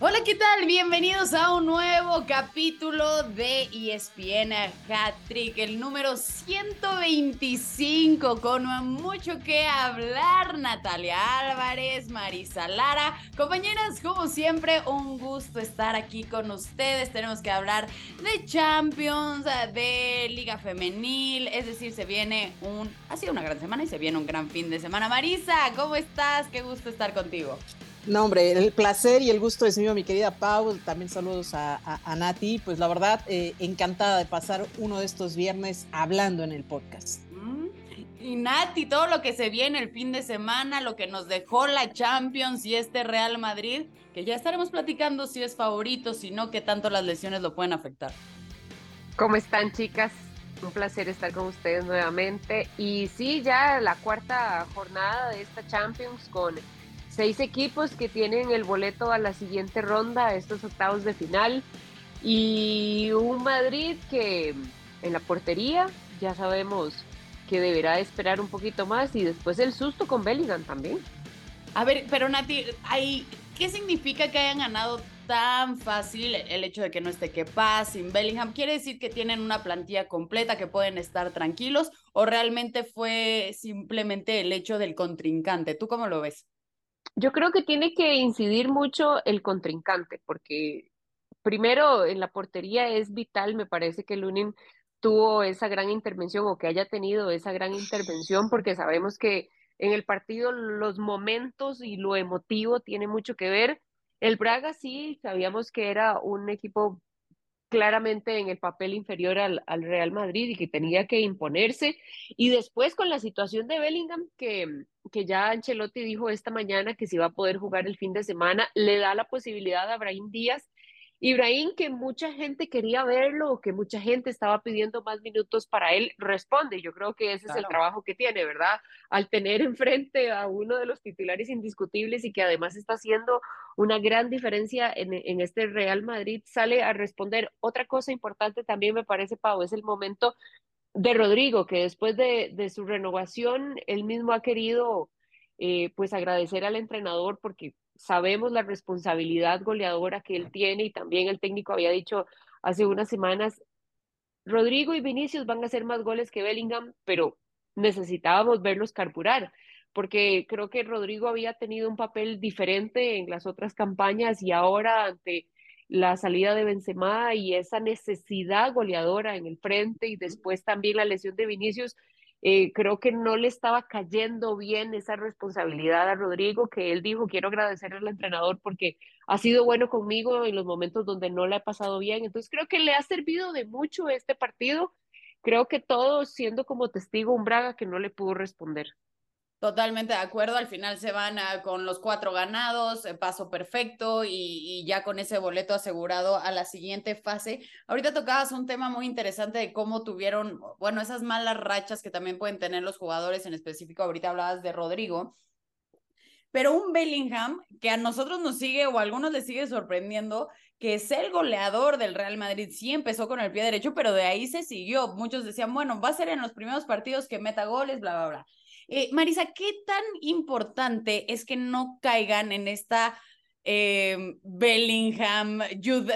Hola, ¿qué tal? Bienvenidos a un nuevo capítulo de ESPN Hat Trick, el número 125, con mucho que hablar. Natalia Álvarez, Marisa Lara, compañeras, como siempre, un gusto estar aquí con ustedes. Tenemos que hablar de Champions, de Liga Femenil, es decir, se viene un. Ha sido una gran semana y se viene un gran fin de semana. Marisa, ¿cómo estás? Qué gusto estar contigo. No, hombre, el placer y el gusto es mío, mi querida Pau. También saludos a, Nati. Pues la verdad, eh, encantada de pasar uno de estos viernes hablando en el podcast. Mm, y Nati, todo lo que se viene el fin de semana, lo que nos dejó la Champions y este Real Madrid, que ya estaremos platicando si es favorito, si no, qué tanto las lesiones lo pueden afectar. ¿Cómo están, chicas? Un placer estar con ustedes nuevamente. Y sí, ya la cuarta jornada de esta Champions con seis equipos que tienen el boleto a la siguiente ronda, estos octavos de final, y un Madrid que en la portería ya sabemos que deberá esperar un poquito más y después el susto con Bellingham también. A ver, pero Nati, ¿qué significa que hayan ganado tan fácil el hecho de que no esté paz sin Bellingham? ¿Quiere decir que tienen una plantilla completa, que pueden estar tranquilos o realmente fue simplemente el hecho del contrincante? ¿Tú cómo lo ves? Yo creo que tiene que incidir mucho el contrincante, porque primero en la portería es vital, me parece que Lunin tuvo esa gran intervención o que haya tenido esa gran intervención, porque sabemos que en el partido los momentos y lo emotivo tiene mucho que ver. El Braga sí, sabíamos que era un equipo claramente en el papel inferior al, al, Real Madrid y que tenía que imponerse. Y después con la situación de Bellingham, que, que ya Ancelotti dijo esta mañana que si va a poder jugar el fin de semana, le da la posibilidad a Brahim Díaz Ibrahim, que mucha gente quería verlo, que mucha gente estaba pidiendo más minutos para él, responde. Yo creo que ese es el trabajo que tiene, ¿verdad? Al tener enfrente a uno de los titulares indiscutibles y que además está haciendo una gran diferencia en, en este Real Madrid, sale a responder. Otra cosa importante también me parece, Pau, es el momento de Rodrigo, que después de, de su renovación, él mismo ha querido eh, pues agradecer al entrenador porque sabemos la responsabilidad goleadora que él tiene y también el técnico había dicho hace unas semanas, Rodrigo y Vinicius van a hacer más goles que Bellingham, pero necesitábamos verlos carburar, porque creo que Rodrigo había tenido un papel diferente en las otras campañas y ahora ante la salida de Benzema y esa necesidad goleadora en el frente y después también la lesión de Vinicius, eh, creo que no le estaba cayendo bien esa responsabilidad a Rodrigo, que él dijo, quiero agradecerle al entrenador porque ha sido bueno conmigo en los momentos donde no le ha pasado bien. Entonces creo que le ha servido de mucho este partido. Creo que todos siendo como testigo un Braga que no le pudo responder. Totalmente de acuerdo, al final se van con los cuatro ganados, eh, paso perfecto y, ya con ese boleto asegurado a la siguiente fase. Ahorita tocabas un tema muy interesante de cómo tuvieron, bueno, esas malas rachas que también pueden tener los jugadores, en específico ahorita hablabas de Rodrigo, pero un Bellingham que a nosotros nos sigue o a algunos les sigue sorprendiendo, que es el goleador del Real Madrid, sí empezó con el pie derecho, pero de ahí se siguió. Muchos decían, bueno, va a ser en los primeros partidos que meta goles, bla, bla, bla eh, Marisa, ¿qué tan importante es que no caigan en esta eh, Bellingham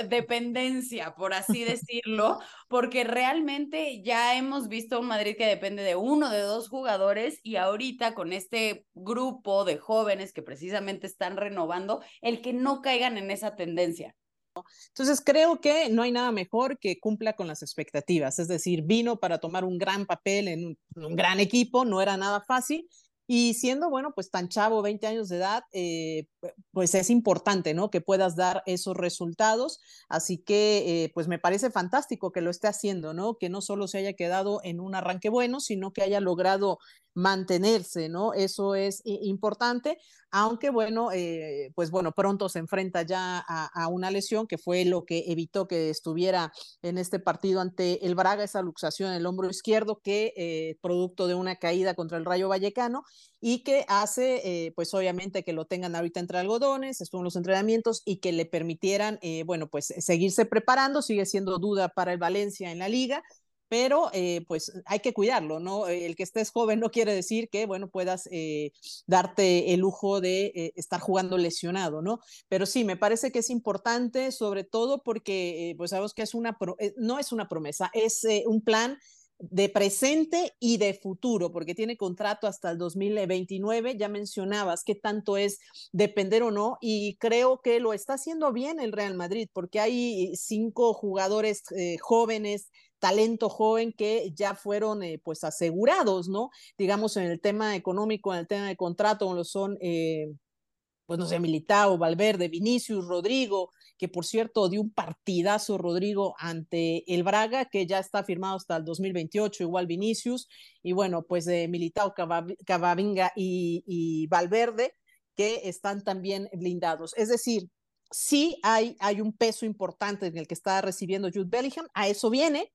dependencia, por así decirlo, porque realmente ya hemos visto un Madrid que depende de uno, de dos jugadores y ahorita con este grupo de jóvenes que precisamente están renovando, el que no caigan en esa tendencia. Entonces creo que no hay nada mejor que cumpla con las expectativas, es decir, vino para tomar un gran papel en un, un gran equipo, no era nada fácil y siendo, bueno, pues tan chavo, 20 años de edad, eh, pues es importante, ¿no? Que puedas dar esos resultados. Así que, eh, pues me parece fantástico que lo esté haciendo, ¿no? Que no solo se haya quedado en un arranque bueno, sino que haya logrado mantenerse, ¿no? Eso es importante, aunque bueno, eh, pues bueno, pronto se enfrenta ya a, una lesión que fue lo que evitó que estuviera en este partido ante el Braga, esa luxación en el hombro izquierdo que eh, producto de una caída contra el Rayo Vallecano y que hace, eh, pues obviamente que lo tengan ahorita entre algodones, estuvo en los entrenamientos y que le permitieran, bueno, pues seguirse preparando, sigue siendo duda para el Valencia en la liga, pero eh, pues hay que cuidarlo, ¿no? El que estés joven no quiere decir que, bueno, puedas eh, darte el lujo de eh, estar jugando lesionado, ¿no? Pero sí, me parece que es importante, sobre todo porque, pues sabemos que es una, no es una promesa, es un plan de presente y de futuro, porque tiene contrato hasta el 2029. Ya mencionabas qué tanto es depender o no, y creo que lo está haciendo bien el Real Madrid, porque hay cinco jugadores jóvenes talento joven que ya fueron eh, pues asegurados, ¿no? Digamos en el tema económico, en el tema de contrato, como lo son, eh, pues no sé, Militao, Valverde, Vinicius, Rodrigo, que por cierto dio un partidazo Rodrigo ante el Braga, que ya está firmado hasta el 2028, igual Vinicius, y bueno, pues de Militao, Cavavinga y, y Valverde, que están también blindados. Es decir, sí hay, hay un peso importante en el que está recibiendo Jude Bellingham, a eso viene,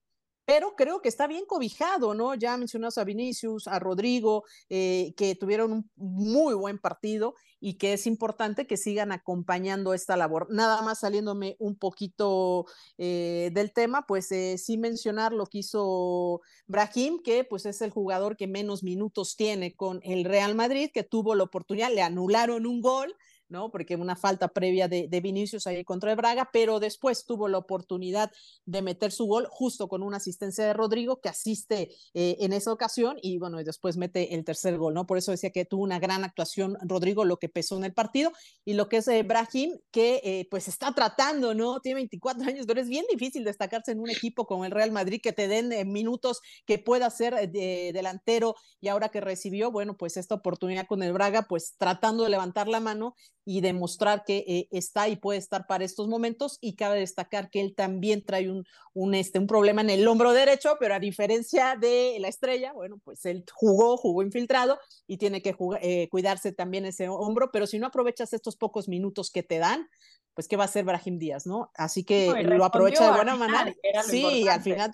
pero creo que está bien cobijado, ¿no? Ya mencionas a Vinicius, a Rodrigo, eh, que tuvieron un muy buen partido y que es importante que sigan acompañando esta labor. Nada más saliéndome un poquito eh, del tema, pues eh, sí mencionar lo que hizo Brahim, que pues es el jugador que menos minutos tiene con el Real Madrid, que tuvo la oportunidad, le anularon un gol ¿no? Porque una falta previa de, de, Vinicius ahí contra el Braga, pero después tuvo la oportunidad de meter su gol justo con una asistencia de Rodrigo que asiste eh, en esa ocasión y bueno, y después mete el tercer gol, ¿no? Por eso decía que tuvo una gran actuación Rodrigo, lo que pesó en el partido y lo que es eh, Brahim, que eh, pues está tratando, ¿no? Tiene 24 años, pero es bien difícil destacarse en un equipo como el Real Madrid que te den minutos que pueda ser de, delantero y ahora que recibió, bueno, pues esta oportunidad con el Braga, pues tratando de levantar la mano y demostrar que eh, está y puede estar para estos momentos y cabe destacar que él también trae un, un, este, un problema en el hombro derecho, pero a diferencia de la estrella, bueno, pues él jugó, jugó infiltrado y tiene que eh, cuidarse también ese hombro, pero si no aprovechas estos pocos minutos que te dan, pues qué va a hacer Brahim Díaz, ¿no? Así que lo aprovecha de buena manera. Sí, al final,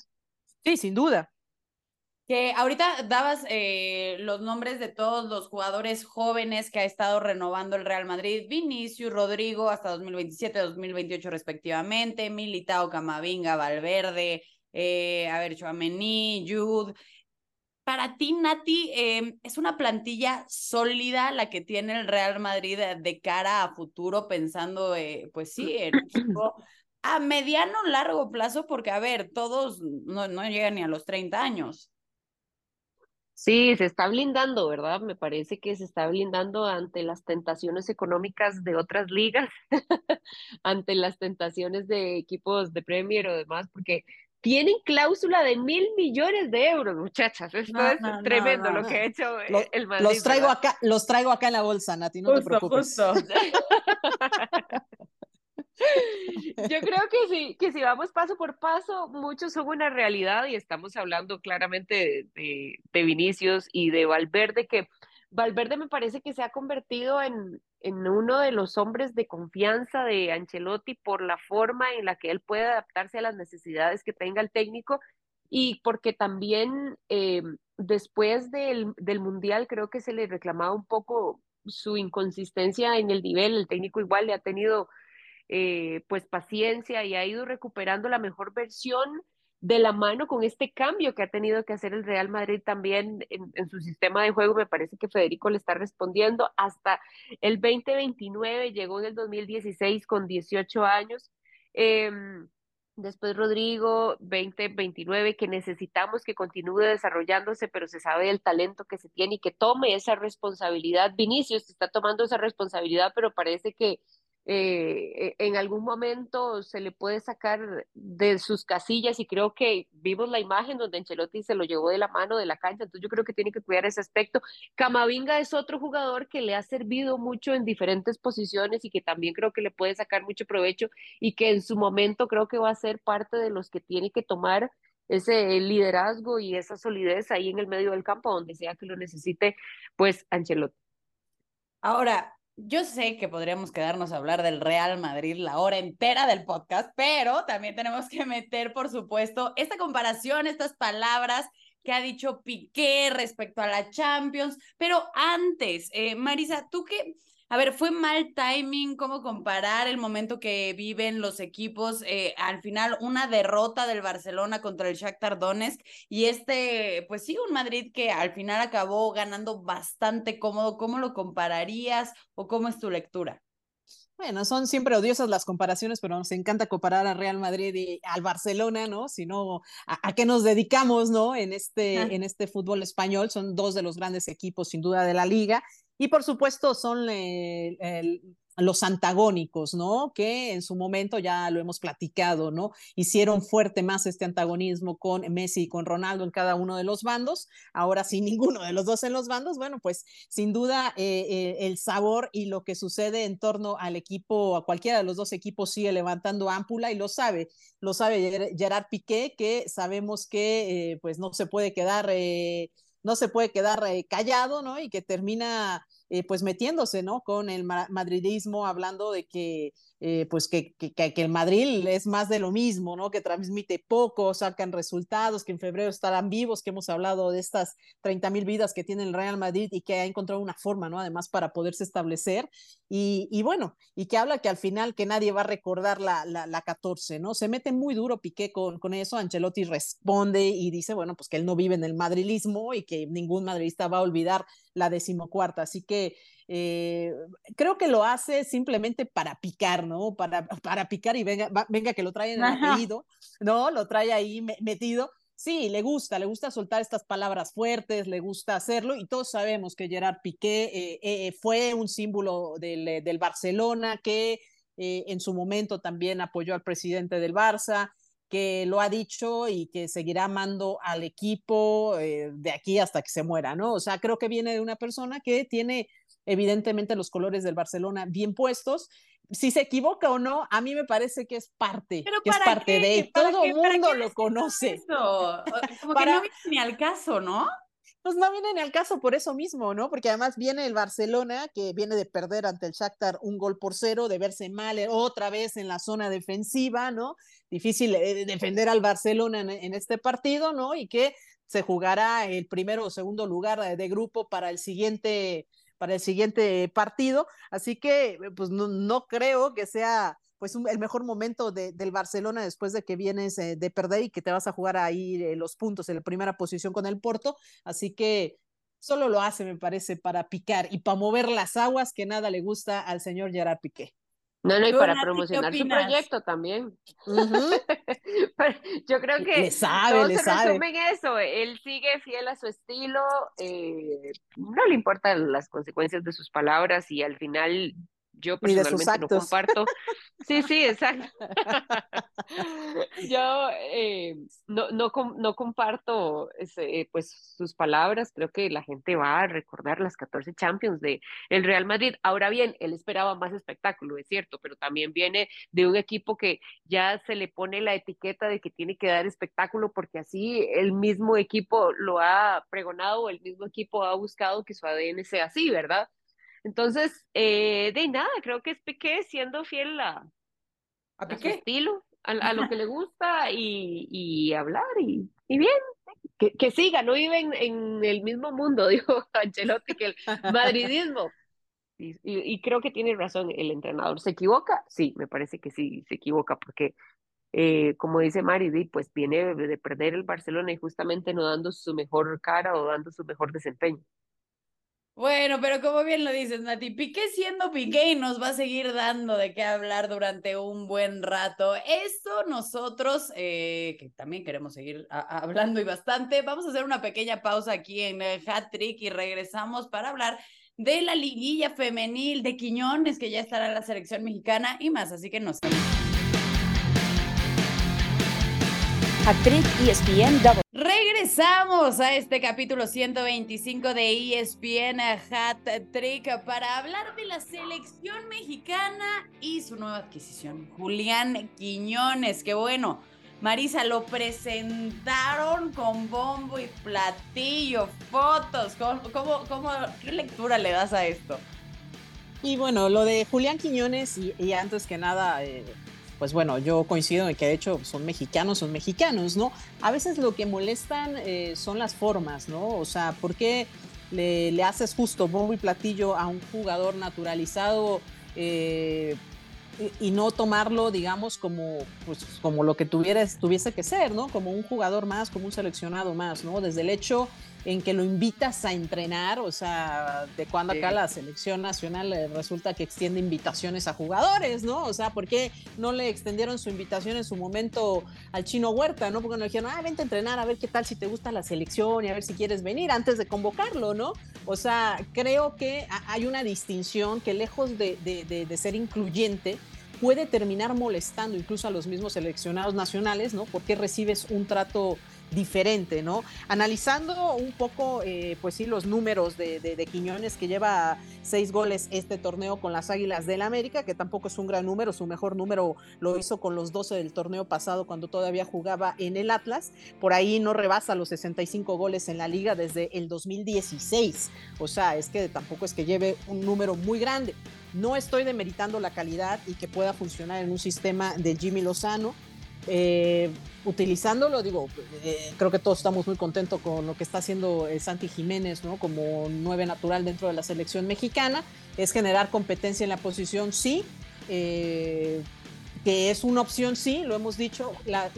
sí, sin duda. Ahorita dabas eh, los nombres de todos los jugadores jóvenes que ha estado renovando el Real Madrid, Vinicius, Rodrigo, hasta 2027, 2028 respectivamente, Militao, Camavinga, Valverde, eh, a ver, Jude. Para ti, Nati, em, ¿es una plantilla sólida la que tiene el Real Madrid de cara a futuro, pensando, eh, pues sí, en a mediano largo plazo? Porque, a ver, todos no, no llegan ni a los 30 años. Sí, se está blindando, ¿verdad? Me parece que se está blindando ante las tentaciones económicas de otras ligas, ante las tentaciones de equipos de Premier o demás, porque tienen cláusula de mil millones de euros, muchachas. Esto es tremendo lo que ha hecho eh, el Madrid. Los traigo acá, los traigo acá en la bolsa, Nati, no te preocupes. Yo creo que sí, que si vamos paso por paso, muchos son una realidad y estamos hablando claramente de, de, Vinicius y de Valverde, que Valverde me parece que se ha convertido en, en uno de los hombres de confianza de Ancelotti por la forma en la que él puede adaptarse a las necesidades que tenga el técnico y porque también eh, después del, del Mundial creo que se le reclamaba un poco su inconsistencia en el nivel, el técnico igual le ha tenido eh, pues paciencia y ha ido recuperando la mejor versión de la mano con este cambio que ha tenido que hacer el Real Madrid también en, su sistema de juego. Me parece que Federico le está respondiendo hasta el 2029, llegó en el 2016 con 18 años. Em, después Rodrigo, 2029, que necesitamos que continúe desarrollándose, pero se sabe del talento que se tiene y que tome esa responsabilidad. Vinicius está tomando esa responsabilidad, pero parece que eh, en algún momento se le puede sacar de sus casillas y creo que vimos la imagen donde Ancelotti se lo llevó de la mano de la cancha, entonces yo creo que tiene que cuidar ese aspecto. Camavinga es otro jugador que le ha servido mucho en diferentes posiciones y que también creo que le puede sacar mucho provecho y que en su momento creo que va a ser parte de los que tiene que tomar ese liderazgo y esa solidez ahí en el medio del campo, donde sea que lo necesite, pues Ancelotti. Ahora, yo sé que podríamos quedarnos a hablar del Real Madrid la hora entera del podcast, pero también tenemos que meter, por supuesto, esta comparación, estas palabras que ha dicho Piqué respecto a la Champions. Pero antes, eh, Marisa, tú que A ver, ¿fue mal timing? ¿Cómo comparar el momento que viven los equipos? Eh, al final, una derrota del Barcelona contra el Shakhtar Donetsk y este, pues sí, un Madrid que al final acabó ganando bastante cómodo. ¿Cómo lo compararías o cómo es tu lectura? Bueno, son siempre odiosas las comparaciones, pero nos encanta comparar a Real Madrid y al Barcelona, ¿no? Si no, ¿a, qué nos dedicamos, no? En este, en este fútbol español, son dos de los grandes equipos, sin duda, de la liga. Y por supuesto, son el, los antagónicos, ¿no? Que en su momento ya lo hemos platicado, ¿no? Hicieron fuerte más este antagonismo con Messi y con Ronaldo en cada uno de los bandos. Ahora sin ninguno de los dos en los bandos, bueno, pues sin duda eh, eh, el sabor y lo que sucede en torno al equipo, a cualquiera de los dos equipos sigue levantando ámpula y lo sabe, lo sabe Gerard Piqué, que sabemos que eh, pues no se puede quedar, no se puede quedar callado, ¿no? Y que termina eh, pues metiéndose, ¿no? Con el madridismo, hablando de que eh, pues que, que, que, el Madrid es más de lo mismo, ¿no? Que transmite poco, sacan resultados, que en febrero estarán vivos, que hemos hablado de estas 30 mil vidas que tiene el Real Madrid y que ha encontrado una forma, ¿no? Además para poderse establecer. Y, y bueno, y que habla que al final que nadie va a recordar la, la, la 14, ¿no? Se mete muy duro Piqué con, con eso, Ancelotti responde y dice, bueno, pues que él no vive en el madrilismo y que ningún madridista va a olvidar la decimocuarta. Así que eh, creo que lo hace simplemente para picar, ¿no? Para, para picar y venga, venga que lo trae en el apellido, ¿no? Lo trae ahí metido. Sí, le gusta, le gusta soltar estas palabras fuertes, le gusta hacerlo y todos sabemos que Gerard Piqué eh, eh, fue un símbolo del, del Barcelona, que en su momento también apoyó al presidente del Barça, que lo ha dicho y que seguirá amando al equipo de aquí hasta que se muera, ¿no? O sea, creo que viene de una persona que tiene evidentemente los colores del Barcelona bien puestos. Si se equivoca o no, a mí me parece que es parte, que es parte de todo el mundo lo conoce. Como que no viene ni al caso, ¿no? Pues no viene ni al caso por eso mismo, ¿no? Porque además viene el Barcelona, que viene de perder ante el Shakhtar un gol por cero, de verse mal eh, otra vez en la zona defensiva, ¿no? Difícil eh, defender al Barcelona en, en, este partido, ¿no? Y que se jugará el primero o segundo lugar de grupo para el siguiente para el siguiente partido. Así que, pues no, no creo que sea pues el mejor momento de, del Barcelona después de que vienes eh, de perder y que te vas a jugar ahí eh, los puntos en la primera posición con el Porto. Así que solo lo hace, me parece, para picar y para mover las aguas que nada le gusta al señor Gerard Piqué. No, no, y para promocionar su proyecto también. Yo creo que le sabe, le se sabe. resumen eso. Él sigue fiel a su estilo, eh, no le importan las consecuencias de sus palabras y al final yo personalmente no comparto. Sí, sí, exacto. Yo eh, no, no, no comparto ese, pues, sus palabras. Creo que la gente va a recordar las 14 Champions de el Real Madrid. Ahora bien, él esperaba más espectáculo, es cierto, pero también viene de un equipo que ya se le pone la etiqueta de que tiene que dar espectáculo porque así el mismo equipo lo ha pregonado, el mismo equipo ha buscado que su ADN sea así, ¿verdad? Entonces, eh, de nada, creo que es Piqué siendo fiel a, a, su estilo, a, lo que le gusta y, y hablar y, y bien, que, que, siga, no vive en, el mismo mundo, dijo Ancelotti, que el madridismo. Y, y, creo que tiene razón el entrenador. ¿Se equivoca? Sí, me parece que sí, se equivoca, porque eh, como dice Mari, pues viene de perder el Barcelona y justamente no dando su mejor cara o dando su mejor desempeño. Bueno, pero como bien lo dices, Nati, Piqué siendo Piqué y nos va a seguir dando de qué hablar durante un buen rato. Esto nosotros, eh, que también queremos seguir hablando y bastante, vamos a hacer una pequeña pausa aquí en el Hat Trick y regresamos para hablar de la liguilla femenil de Quiñones, que ya estará en la selección mexicana y más, así que nos Actriz ESPN Regresamos a este capítulo 125 de ESPN Hat Trick para hablar de la selección mexicana y su nueva adquisición, Julián Quiñones, que bueno, Marisa, lo presentaron con bombo y platillo, fotos, ¿cómo, cómo, qué lectura le das a esto? Y bueno, lo de Julián Quiñones y, antes que nada... Eh pues bueno, yo coincido en que de hecho son mexicanos, son mexicanos, ¿no? A veces lo que molestan eh, son las formas, ¿no? O sea, ¿por qué le, le haces justo bombo y platillo a un jugador naturalizado eh, y, y no tomarlo, digamos, como, pues, como lo que tuvieras, tuviese que ser, ¿no? Como un jugador más, como un seleccionado más, ¿no? Desde el hecho en que lo invitas a entrenar, o sea, de cuando acá Sí. la selección nacional eh, resulta que extiende invitaciones a jugadores, ¿no? O sea, ¿por qué no le extendieron su invitación en su momento al chino Huerta, ¿no? Porque no le dijeron, ah, vente a entrenar a ver qué tal si te gusta la selección y a ver si quieres venir antes de convocarlo, ¿no? O sea, creo que ha- hay una distinción que lejos de- de- de ser incluyente, puede terminar molestando incluso a los mismos seleccionados nacionales, ¿no? Porque recibes un trato diferente, ¿no? Analizando un poco, eh, pues sí, los números de, de- de Quiñones, que lleva seis goles este torneo con las Águilas del América, que tampoco es un gran número, su mejor número lo hizo con los 12 del torneo pasado cuando todavía jugaba en el Atlas, por ahí no rebasa los 65 goles en la liga desde el 2016, o sea, es que tampoco es que lleve un número muy grande. No estoy demeritando la calidad y que pueda funcionar en un sistema de Jimmy Lozano, eh, utilizándolo, digo, eh, creo que todos estamos muy contentos con lo que está haciendo eh, Santi Jiménez, ¿no? Como nueve natural dentro de la selección mexicana, es generar competencia en la posición, sí, eh, que es una opción, sí, lo hemos dicho, la-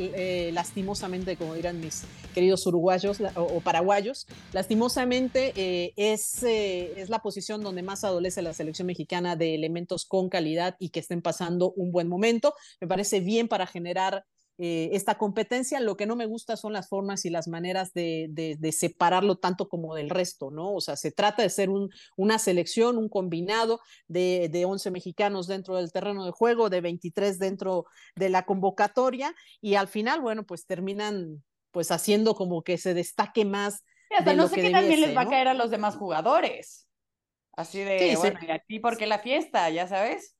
lastimosamente, como dirán mis queridos uruguayos o, o paraguayos, lastimosamente es, es la posición donde más adolece la selección mexicana de elementos con calidad y que estén pasando un buen momento. Me parece bien para generar eh, esta competencia. Lo que no me gusta son las formas y las maneras de, de- de separarlo tanto como del resto, ¿no? O sea, se trata de ser un- una selección, un combinado de, de 11 mexicanos dentro del terreno de juego, de 23 dentro de la convocatoria y al final, bueno, pues terminan pues haciendo como que se destaque más. Y hasta de no lo sé que qué también les va a caer a los demás jugadores. Así de, Sí, sí. bueno, y aquí porque la fiesta, ya sabes.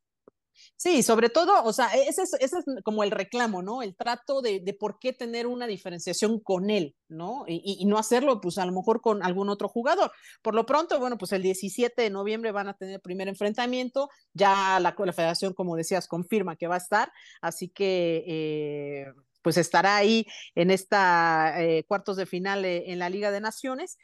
Sí, sobre todo, o sea, ese es, ese es como el reclamo, ¿no? El trato de, de por qué tener una diferenciación con él, ¿no? Y, no hacerlo, pues a lo mejor con algún otro jugador. Por lo pronto, bueno, pues el 17 de noviembre van a tener el primer enfrentamiento. Ya la, federación, como decías, confirma que va a estar. Así que, eh, pues estará ahí en esta eh, cuartos de final eh, en la Liga de Naciones.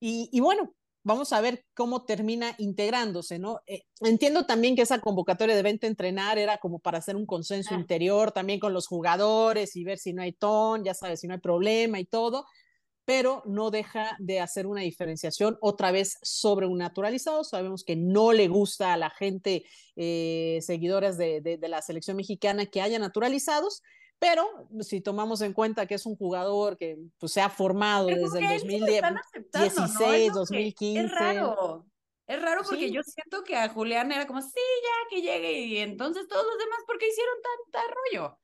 Y bueno, vamos a ver cómo termina integrándose, ¿no? Eh, entiendo también que esa convocatoria de vente a entrenar era como para hacer un consenso Ah. interior también con los jugadores y ver si no hay ton, ya sabes, si no hay problema y todo, pero no deja de hacer una diferenciación otra vez sobre un naturalizado. Sabemos que no le gusta a la gente, eh, seguidores de, de, de la selección mexicana, que haya naturalizados, pero si tomamos en cuenta que es un jugador que pues, se ha formado Pero desde el que a él sí lo 2010, están aceptando, ¿no? Es 16, lo que- 2015. Es raro. Es raro porque Sí. yo siento que a Julián era como, sí, ya que llegue. Y entonces todos los demás, ¿por qué hicieron tanta rollo?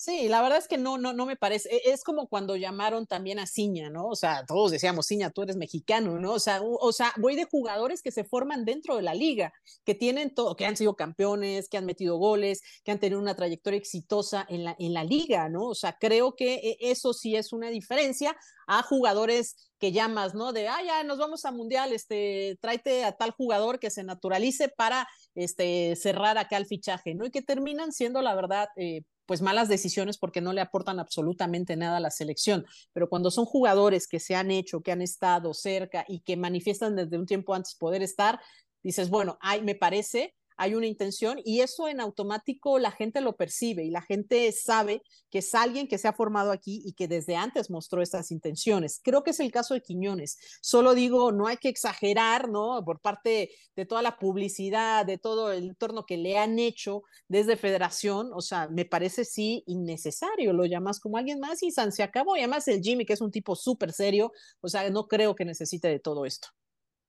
Sí, la verdad es que no, no, no me parece. e- Es como cuando llamaron también a Ciña, ¿no? O sea, todos decíamos, Ciña, tú eres mexicano, ¿no? O sea, u- o sea, voy de jugadores que se forman dentro de la liga, que tienen todo, que han sido campeones, que han metido goles, que han tenido una trayectoria exitosa en la, en la liga, ¿no? O sea, creo que e- eso sí es una diferencia a jugadores que llamas, ¿no? De, ah, ya nos vamos a mundial, este, tráete a tal jugador que se naturalice para, este, cerrar acá el fichaje, ¿no? Y que terminan siendo, la verdad, eh, pues malas decisiones porque no le aportan absolutamente nada a la selección. Pero cuando son jugadores que se han hecho, que han estado cerca y que manifiestan desde un tiempo antes poder estar, dices, bueno, ay, me parece, hay una intención y eso en automático la gente lo percibe y la gente sabe que es alguien que se ha formado aquí y que desde antes mostró estas intenciones. Creo que es el caso de Quiñones. Solo digo, no hay que exagerar, ¿no? Por parte de toda la publicidad, de todo el entorno que le han hecho desde Federación, o sea, me parece sí innecesario, lo llamas como alguien más y San se acabó, y además el Jimmy, que es un tipo súper serio, o sea, no creo que necesite de todo esto.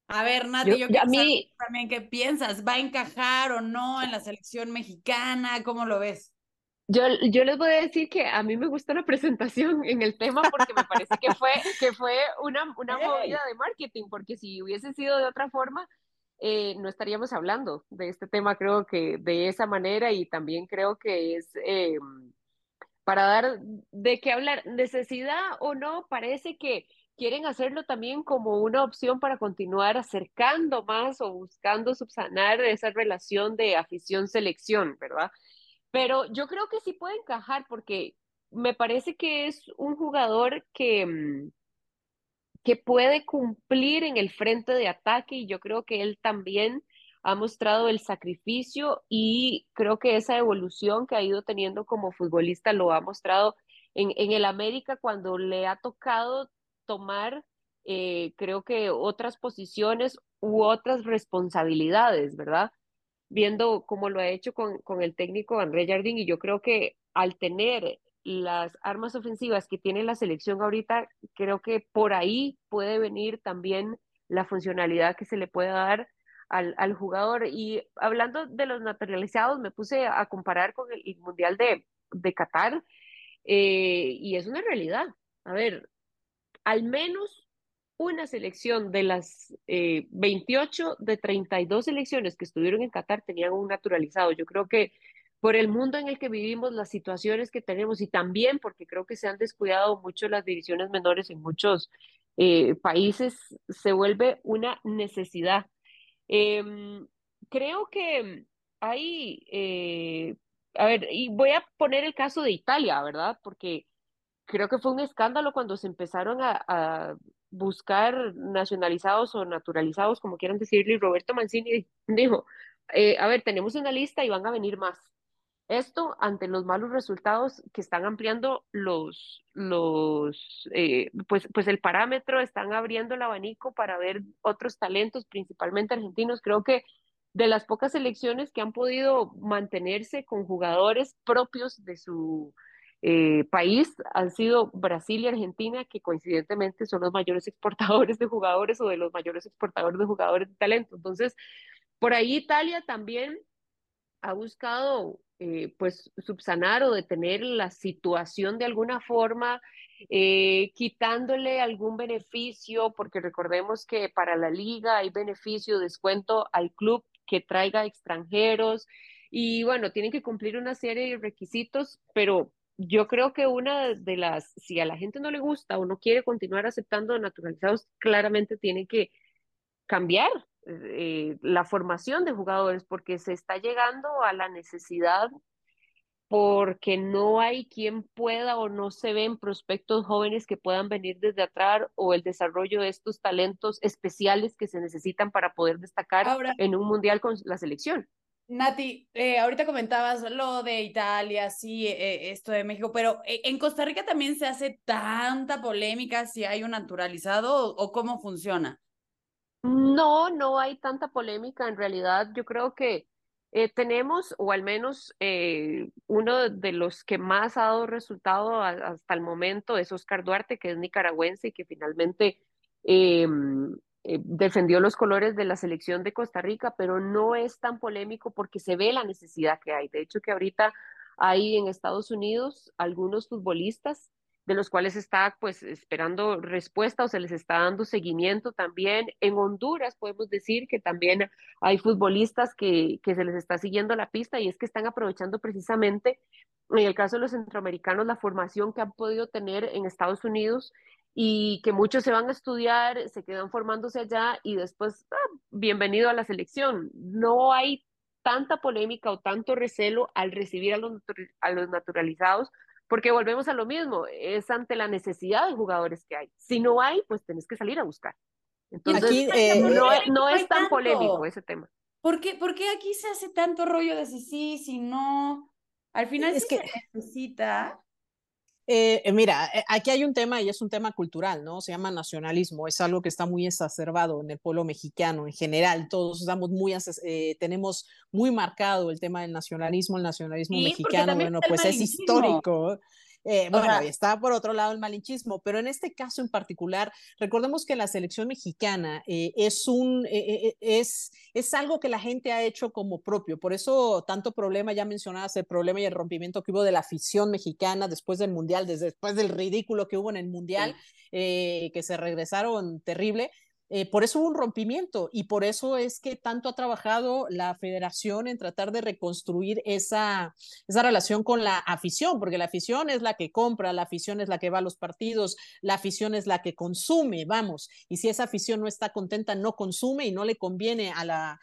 A ver, Nati, Yo- yo, a quiero saber mí- también qué piensas. ¿Va a encajar o no en la selección mexicana? ¿Cómo lo ves? Yo, yo les voy a decir que a mí me gustó la presentación en el tema porque me parece que fue, que fue una, una movida de marketing, porque si hubiese sido de otra forma, eh, no estaríamos hablando de este tema, creo que de esa manera y también creo que es eh, para dar de qué hablar, necesidad o no, parece que quieren hacerlo también como una opción para continuar acercando más o buscando subsanar esa relación de afición-selección, ¿verdad? Pero yo creo que sí puede encajar porque me parece que es un jugador que, mm, que puede cumplir en el frente de ataque y yo creo que él también ha mostrado el sacrificio y creo que esa evolución que ha ido teniendo como futbolista lo ha mostrado en, en el América cuando le ha tocado tomar, eh, creo que otras posiciones u otras responsabilidades, ¿verdad? Viendo cómo lo ha hecho con, con el técnico André Jardín y yo creo que al tener las armas ofensivas que tiene la selección ahorita, creo que por ahí puede venir también la funcionalidad que se le puede dar al, al jugador. Y hablando de los naturalizados, me puse a comparar con el, Mundial de, de Qatar eh, y es una realidad. A ver, al menos una selección de las eh, 28 de 32 selecciones que estuvieron en Qatar tenían un naturalizado. Yo creo que por el mundo en el que vivimos, las situaciones que tenemos y también porque creo que se han descuidado mucho las divisiones menores en muchos eh, países, se vuelve una necesidad. Em, creo que hay, eh, a ver, y voy a poner el caso de Italia, ¿verdad? Porque creo que fue un escándalo cuando se empezaron a, a buscar nacionalizados o naturalizados, como quieran decirle, y Roberto Mancini dijo, eh, a ver, tenemos una lista y van a venir más. Esto ante los malos resultados que están ampliando los, los eh, pues, pues el parámetro, están abriendo el abanico para ver otros talentos, principalmente argentinos. Creo que de las pocas selecciones que han podido mantenerse con jugadores propios de su eh, país han sido Brasil y Argentina, que coincidentemente son los mayores exportadores de jugadores o de los mayores exportadores de jugadores de talento. Entonces, por ahí Italia también ha buscado eh, pues subsanar o detener la situación de alguna forma, eh, quitándole algún beneficio, porque recordemos que para la liga hay beneficio, descuento al club que traiga extranjeros y bueno, tienen que cumplir una serie de requisitos, pero yo creo que una de las, si a la gente no le gusta o no quiere continuar aceptando naturalizados, claramente tiene que cambiar eh, la formación de jugadores porque se está llegando a la necesidad porque no hay quien pueda o no se ven prospectos jóvenes que puedan venir desde atrás o el desarrollo de estos talentos especiales que se necesitan para poder destacar en un mundial con la selección. Nati, eh, ahorita comentabas lo de Italia, sí, eh, esto de México, pero ¿en Costa Rica también se hace tanta polémica si hay un naturalizado o cómo funciona? No, no hay tanta polémica. En realidad, yo creo que eh, tenemos, o al menos eh, uno de los que más ha dado resultado hasta el momento es Oscar Duarte, que es nicaragüense y que finalmente eh, defendió los colores de la selección de Costa Rica, pero no es tan polémico porque se ve la necesidad que hay. De hecho, que ahorita hay en Estados Unidos algunos futbolistas de los cuales está pues esperando respuesta o se les está dando seguimiento también. En Honduras podemos decir que también hay futbolistas que, que se les está siguiendo la pista y es que están aprovechando precisamente, en el caso de los centroamericanos, la formación que han podido tener en Estados Unidos y que muchos se van a estudiar, se quedan formándose allá y después, ah, bienvenido a la selección. No hay tanta polémica o tanto recelo al recibir a los, a los naturalizados porque volvemos a lo mismo, es ante la necesidad de jugadores que hay. Si no hay, pues tenés que salir a buscar. Entonces, aquí, eh, no, es tan polémico ese tema. ¿Por qué, ¿Por qué, aquí se hace tanto rollo de si sí, si no? Al final es que se necesita. Eh, eh, mira, eh, aquí hay un tema y es un tema cultural, ¿no? Se llama nacionalismo, es algo que está muy exacerbado en el pueblo mexicano en general, todos estamos muy, tenemos muy marcado el tema del nacionalismo, el nacionalismo mexicano, bueno, pues es histórico, eh, bueno, está por otro lado el malinchismo, pero en este caso en particular, recordemos que la selección mexicana eh, es, un, eh, es, es algo que la gente ha hecho como propio. Por eso tanto problema, ya mencionabas el problema y el rompimiento que hubo de la afición mexicana después del Mundial, desde después del ridículo que hubo en el Mundial, que se regresaron terrible. Eh, por eso hubo un rompimiento y por eso es que tanto ha trabajado la federación en tratar de reconstruir esa, esa relación con la afición, porque la afición es la que compra, la afición es la que va a los partidos, la afición es la que consume, vamos, y si esa afición no está contenta, no consume y no le conviene a la,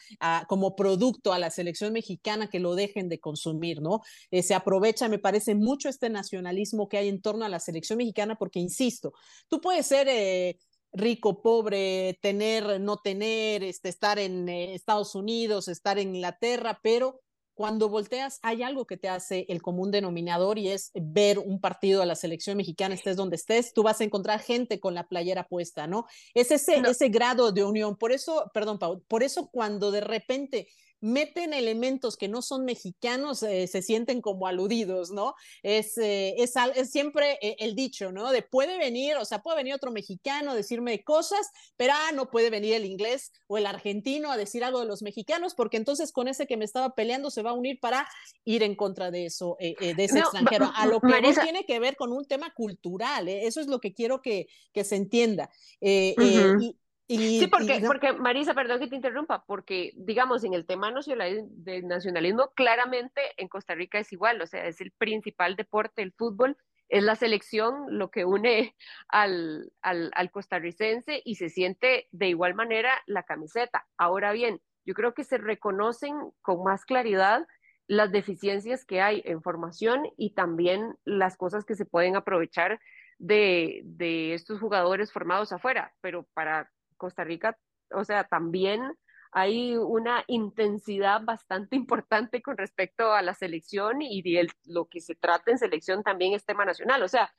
como producto a la selección mexicana que lo dejen de consumir, ¿no? Eh, se aprovecha, me parece, mucho este nacionalismo que hay en torno a la selección mexicana, porque, insisto, tú puedes ser... Eh, rico, pobre, tener, no tener, este, estar en eh, Estados Unidos, estar en Inglaterra, pero cuando volteas hay algo que te hace el común denominador y es ver un partido de la selección mexicana, estés donde estés, tú vas a encontrar gente con la playera puesta, ¿no? Es ese, ese grado de unión. Por eso, perdón, Pau, por eso cuando de repente meten elementos que no son mexicanos, eh, se sienten como aludidos, ¿no? Es, eh, es, es, siempre eh, el dicho, ¿no? De puede venir, o sea, puede venir otro mexicano a decirme cosas, pero ah, no puede venir el inglés o el argentino a decir algo de los mexicanos, porque entonces con ese que me estaba peleando se va a unir para ir en contra de eso, de ese extranjero. A lo que no tiene que ver con un tema cultural, eso es lo que quiero que, que se entienda. y, sí, porque, porque Marisa, perdón que te interrumpa, porque digamos en el tema del nacionalismo, claramente en Costa Rica es igual, o sea, es el principal deporte, el fútbol, es la selección lo que une al, al, al costarricense y se siente de igual manera la camiseta. Ahora bien, yo creo que se reconocen con más claridad las deficiencias que hay en formación y también las cosas que se pueden aprovechar de, de estos jugadores formados afuera, pero para Costa Rica, o sea, también hay una intensidad bastante importante con respecto a la selección y de lo que se trata en selección también es tema nacional. O sea,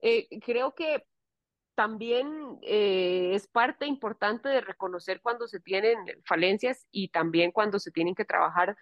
eh, creo que también eh, es parte importante de reconocer cuando se tienen falencias y también cuando se tienen que trabajar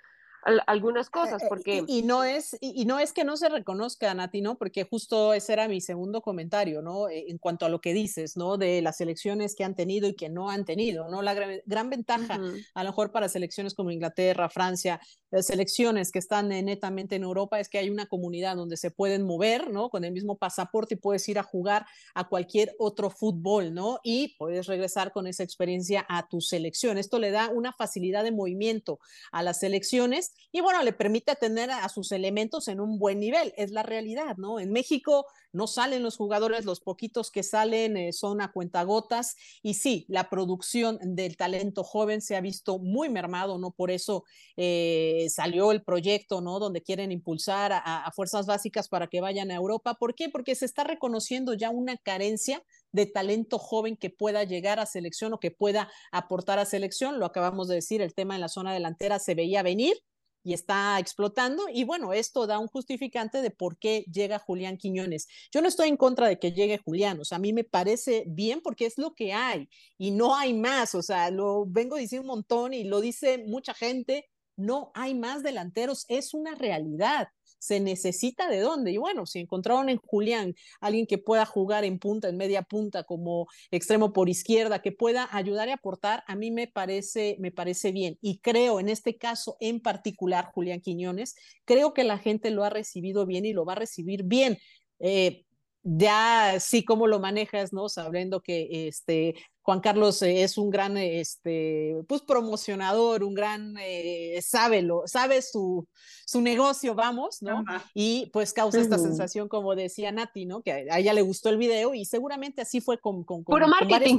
algunas cosas, eh, porque... Y, no es, y, no es que no se reconozca, Nati, ¿no? Porque justo ese era mi segundo comentario, ¿no? Eh, en cuanto a lo que dices, ¿no? De las selecciones que han tenido y que no han tenido, ¿no? La gran, ventaja, a lo mejor para selecciones como Inglaterra, Francia, eh, selecciones que están netamente en Europa, es que hay una comunidad donde se pueden mover, ¿no? Con el mismo pasaporte y puedes ir a jugar a cualquier otro fútbol, ¿no? Y puedes regresar con esa experiencia a tu selección. Esto le da una facilidad de movimiento a las selecciones y bueno, le permite tener a, sus elementos en un buen nivel, es la realidad, ¿no? En México no salen los jugadores, los poquitos que salen eh, son a cuentagotas y sí, la producción del talento joven se ha visto muy mermado, ¿no? Por eso eh, salió el proyecto, ¿no? Donde quieren impulsar a, a fuerzas básicas para que vayan a Europa. ¿Por qué? Porque se está reconociendo ya una carencia de talento joven que pueda llegar a selección o que pueda aportar a selección. Lo acabamos de decir, el tema en la zona delantera se veía venir y está explotando. Y bueno, esto da un justificante de por qué llega Julián Quiñones. Yo no estoy en contra de que llegue Julián, o sea, a mí me parece bien porque es lo que hay y no hay más, o sea, lo vengo diciendo un montón y lo dice mucha gente, no hay más delanteros, es una realidad se necesita de dónde. Y bueno, si encontraron en Julián alguien que pueda jugar en punta, en media punta, como extremo por izquierda, que pueda ayudar y aportar, a mí me parece, me parece bien. Y creo en este caso en particular, Julián Quiñones, creo que la gente lo ha recibido bien y lo va a recibir bien. Eh, ya sí cómo lo manejas, ¿no? Sabiendo que este Juan Carlos eh, es un gran este pues promocionador, un gran eh, sabe lo, sabe su, su negocio, vamos, ¿no? Y pues causa esta sensación como decía Nati, ¿no? Que a ella le gustó el video y seguramente así fue con, con, puro marketing.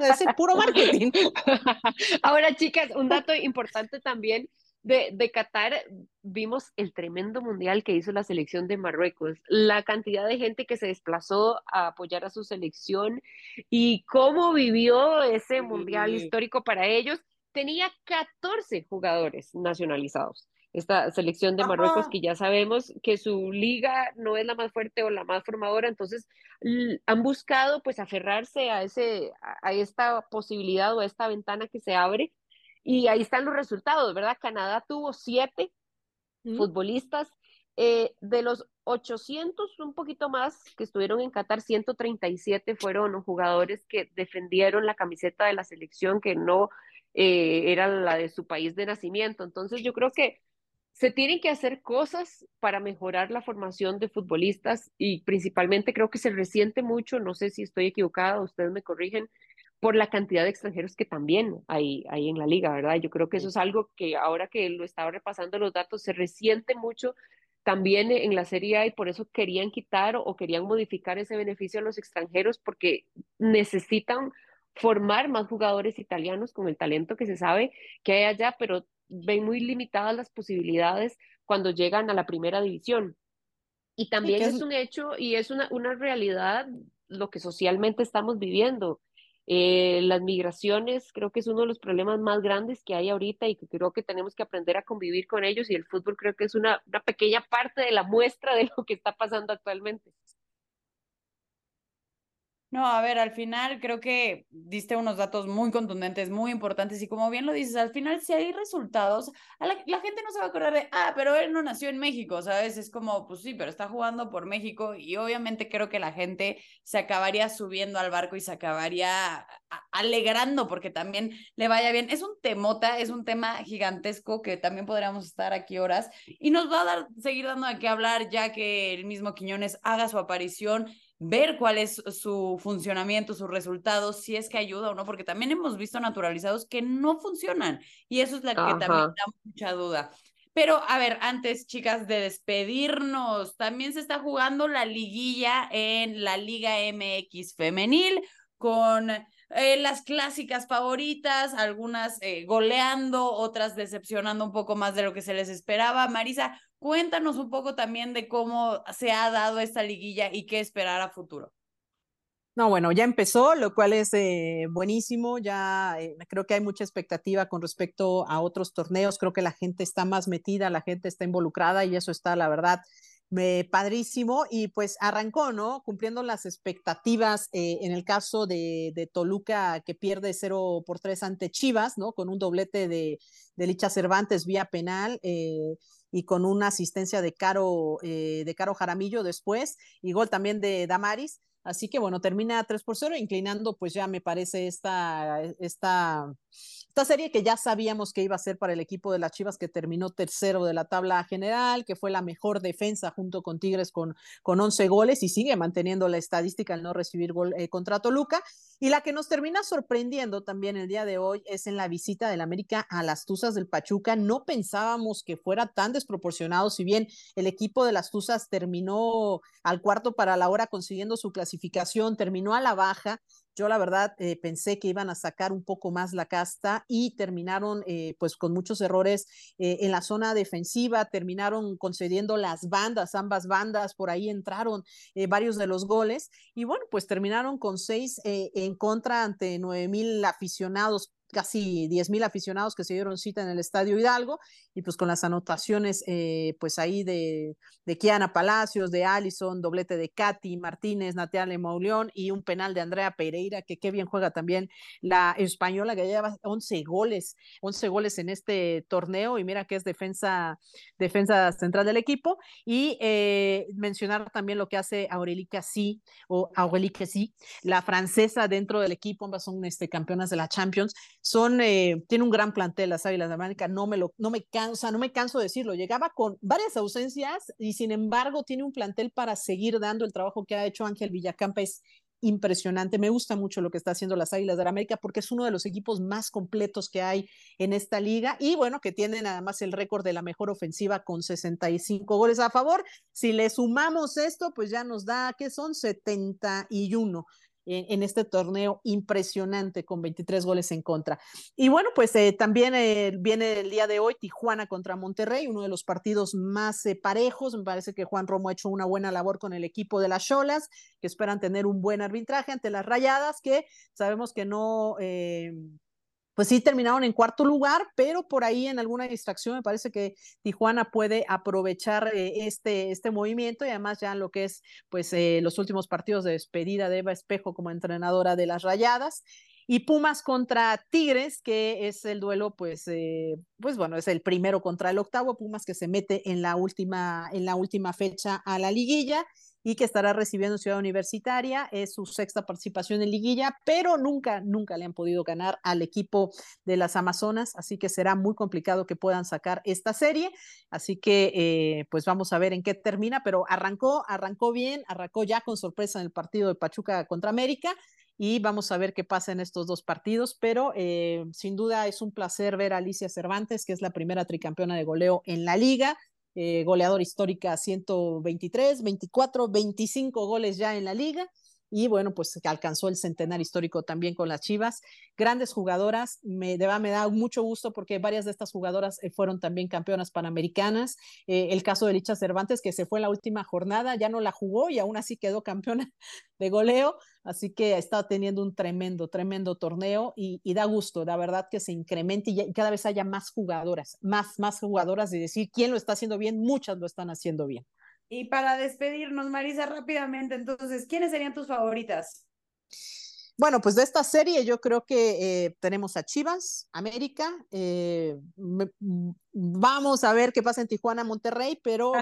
Es puro marketing. Ahora, chicas, un dato importante también de, de, Qatar vimos el tremendo mundial que hizo la selección de Marruecos, la cantidad de gente que se desplazó a apoyar a su selección y cómo vivió ese mundial histórico para ellos. Tenía 14 jugadores nacionalizados. Esta selección de Marruecos que ya sabemos que su liga no es la más fuerte o la más formadora, entonces han buscado pues aferrarse a ese a esta posibilidad o a esta ventana que se abre y ahí están los resultados, ¿verdad? Canadá tuvo siete futbolistas. Eh, de los 800, un poquito más, que estuvieron en Qatar, 137 fueron jugadores que defendieron la camiseta de la selección, que no eh, era la de su país de nacimiento. Entonces yo creo que se tienen que hacer cosas para mejorar la formación de futbolistas y principalmente creo que se resiente mucho, no sé si estoy equivocada, ustedes me corrigen, por la cantidad de extranjeros que también hay, hay en la liga, ¿verdad? Yo creo que eso es algo que ahora que lo estaba repasando los datos, se resiente mucho también en la Serie A y por eso querían quitar o querían modificar ese beneficio a los extranjeros porque necesitan formar más jugadores italianos con el talento que se sabe que hay allá, pero ven muy limitadas las posibilidades cuando llegan a la primera división. Y también es... un hecho y es una, una realidad lo que socialmente estamos viviendo Eh, las migraciones creo que es uno de los problemas más grandes que hay ahorita y que creo que tenemos que aprender a convivir con ellos y el fútbol creo que es una, una pequeña parte de la muestra de lo que está pasando actualmente. No, a ver, al final creo que diste unos datos muy contundentes, muy importantes y como bien lo dices, al final si hay resultados, a la, gente no se va a acordar de, ah, pero él no nació en México, ¿sabes? Es como, pues sí, pero está jugando por México y obviamente creo que la gente se acabaría subiendo al barco y se acabaría alegrando porque también le vaya bien. Es un temota, es un tema gigantesco que también podríamos estar aquí horas y nos va a dar, seguir dando de qué hablar ya que el mismo Quiñones haga su aparición ver cuál es su funcionamiento, sus resultados, si es que ayuda o no, porque también hemos visto naturalizados que no funcionan y eso es la que también da mucha duda. Pero a ver, antes, chicas, de despedirnos, también se está jugando la liguilla en la Liga MX femenil con eh, las clásicas favoritas, algunas eh, goleando, otras decepcionando un poco más de lo que se les esperaba. Marisa, Cuéntanos un poco también de cómo se ha dado esta liguilla y qué esperar a futuro. No, bueno, ya empezó, lo cual es eh, buenísimo. Ya eh, creo que hay mucha expectativa con respecto a otros torneos. Creo que la gente está más metida, la gente está involucrada y eso está, la verdad, padrísimo. Y pues arrancó, ¿no? Cumpliendo las expectativas eh, en el caso de, de, Toluca, que pierde 0 por 3 ante Chivas, ¿no? Con un doblete de, de Licha Cervantes vía penal y con una asistencia de Caro, eh, de Caro Jaramillo después, y gol también de Damaris. Así que bueno, termina 3 por 0, inclinando pues ya me parece esta, esta, esta serie que ya sabíamos que iba a ser para el equipo de las Chivas que terminó tercero de la tabla general, que fue la mejor defensa junto con Tigres con, con 11 goles y sigue manteniendo la estadística al no recibir gol eh, contra Toluca. Y la que nos termina sorprendiendo también el día de hoy es en la visita del América a las Tuzas del Pachuca. No pensábamos que fuera tan desproporcionado, si bien el equipo de las Tuzas terminó al cuarto para la hora consiguiendo su clasificación, terminó a la baja. Yo la verdad eh, pensé que iban a sacar un poco más la casta y terminaron eh, pues con muchos errores eh, en la zona defensiva, terminaron concediendo las bandas, ambas bandas, por ahí entraron varios de los goles y bueno, pues terminaron con seis en contra ante nueve mil aficionados casi 10 mil aficionados que se dieron cita en el Estadio Hidalgo y pues con las anotaciones eh, pues ahí de, de Kiana Palacios, de Allison, doblete de Katy Martínez, Natalia Mauleón y un penal de Andrea Pereira que qué bien juega también la española que lleva 11 goles, 11 goles en este torneo y mira que es defensa, defensa central del equipo. Y eh, mencionar también lo que hace Aurelica Sí o Aurelica Sí, la francesa dentro del equipo, ambas son este, campeonas de la Champions son, eh, tiene un gran plantel las Águilas de América, no me, lo, no me canso, no me canso de decirlo, llegaba con varias ausencias y sin embargo tiene un plantel para seguir dando el trabajo que ha hecho Ángel Villacampa, es impresionante, me gusta mucho lo que está haciendo las Águilas de América porque es uno de los equipos más completos que hay en esta liga y bueno, que tienen además el récord de la mejor ofensiva con 65 goles a favor, si le sumamos esto, pues ya nos da que son 71 en, este torneo impresionante con 23 goles en contra. Y bueno, pues eh, también eh, viene el día de hoy Tijuana contra Monterrey, uno de los partidos más eh, parejos. Me parece que Juan Romo ha hecho una buena labor con el equipo de las Cholas, que esperan tener un buen arbitraje ante las Rayadas, que sabemos que no pues sí terminaron en cuarto lugar, pero por ahí en alguna distracción me parece que Tijuana puede aprovechar eh, este, este movimiento y además ya en lo que es pues eh, los últimos partidos de despedida de Eva Espejo como entrenadora de las Rayadas. Y Pumas contra Tigres, que es el duelo, pues, eh, pues bueno, es el primero contra el octavo, Pumas que se mete en la última, en la última fecha a la liguilla y que estará recibiendo Ciudad Universitaria. Es su sexta participación en liguilla, pero nunca, nunca le han podido ganar al equipo de las Amazonas, así que será muy complicado que puedan sacar esta serie. Así que, eh, pues vamos a ver en qué termina, pero arrancó, arrancó bien, arrancó ya con sorpresa en el partido de Pachuca contra América y vamos a ver qué pasa en estos dos partidos, pero eh, sin duda es un placer ver a Alicia Cervantes, que es la primera tricampeona de goleo en la liga, eh, goleador histórica 123, 24, 25 goles ya en la liga y bueno, pues alcanzó el centenar histórico también con las Chivas. Grandes jugadoras, me, da mucho gusto porque varias de estas jugadoras eh, fueron también campeonas panamericanas. Eh, el caso de Licha Cervantes, que se fue en la última jornada, ya no la jugó y aún así quedó campeona de goleo, Así que estado teniendo un tremendo, tremendo torneo y, da gusto, la verdad que se incremente y, cada vez haya más jugadoras, más, más jugadoras de decir quién lo está haciendo bien, muchas lo están haciendo bien. Y para despedirnos, Marisa, rápidamente, entonces, ¿quiénes serían tus favoritas? Bueno, pues de esta serie yo creo que eh, tenemos a Chivas, América. Eh, vamos a ver qué pasa en Tijuana, Monterrey, pero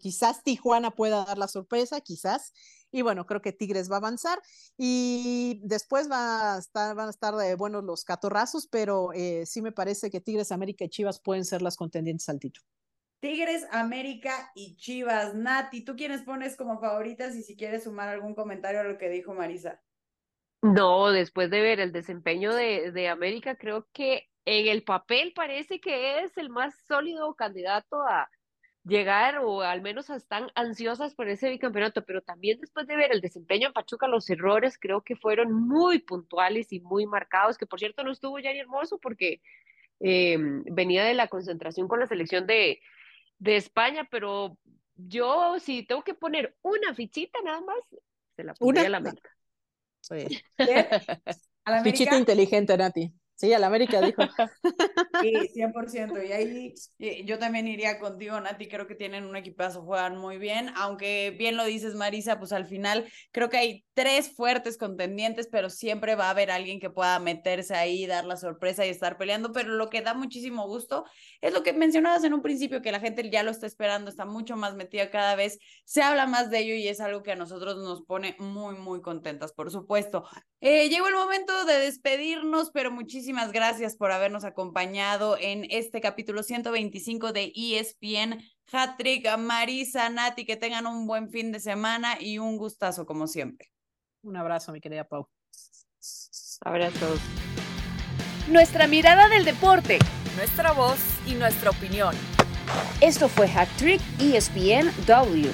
quizás Tijuana pueda dar la sorpresa, quizás. Y bueno, creo que Tigres va a avanzar. Y después va a estar, van a estar buenos los catorrazos, pero eh, sí me parece que Tigres, América y Chivas pueden ser las contendientes al título. Tigres, América y Chivas. Nati, ¿tú quiénes pones como favoritas? Y si quieres sumar algún comentario a lo que dijo Marisa. No, después de ver el desempeño de, de América, creo que en el papel parece que es el más sólido candidato a llegar o al menos están ansiosas por ese bicampeonato, pero también después de ver el desempeño en Pachuca, los errores creo que fueron muy puntuales y muy marcados, que por cierto no estuvo ya Hermoso porque eh, venía de la concentración con la selección de, de España, pero yo si tengo que poner una fichita nada más, se la pondría a la América. Sí. Fichita inteligente, Nati. Sí, al América dijo. Sí, 100%. Y ahí yo también iría contigo, Nati. Creo que tienen un equipazo, juegan muy bien. Aunque bien lo dices, Marisa, pues al final creo que hay tres fuertes contendientes, pero siempre va a haber alguien que pueda meterse ahí, dar la sorpresa y estar peleando. Pero lo que da muchísimo gusto es lo que mencionabas en un principio, que la gente ya lo está esperando, está mucho más metida cada vez. Se habla más de ello y es algo que a nosotros nos pone muy, muy contentas, por supuesto. Eh, llegó el momento de despedirnos, pero muchísimas gracias por habernos acompañado en este capítulo 125 de ESPN Hattrick. Marisa, Nati, que tengan un buen fin de semana y un gustazo como siempre. Un abrazo, mi querida Pau. Abrazos. Nuestra mirada del deporte. Nuestra voz y nuestra opinión. Esto fue Hat Trick ESPN W.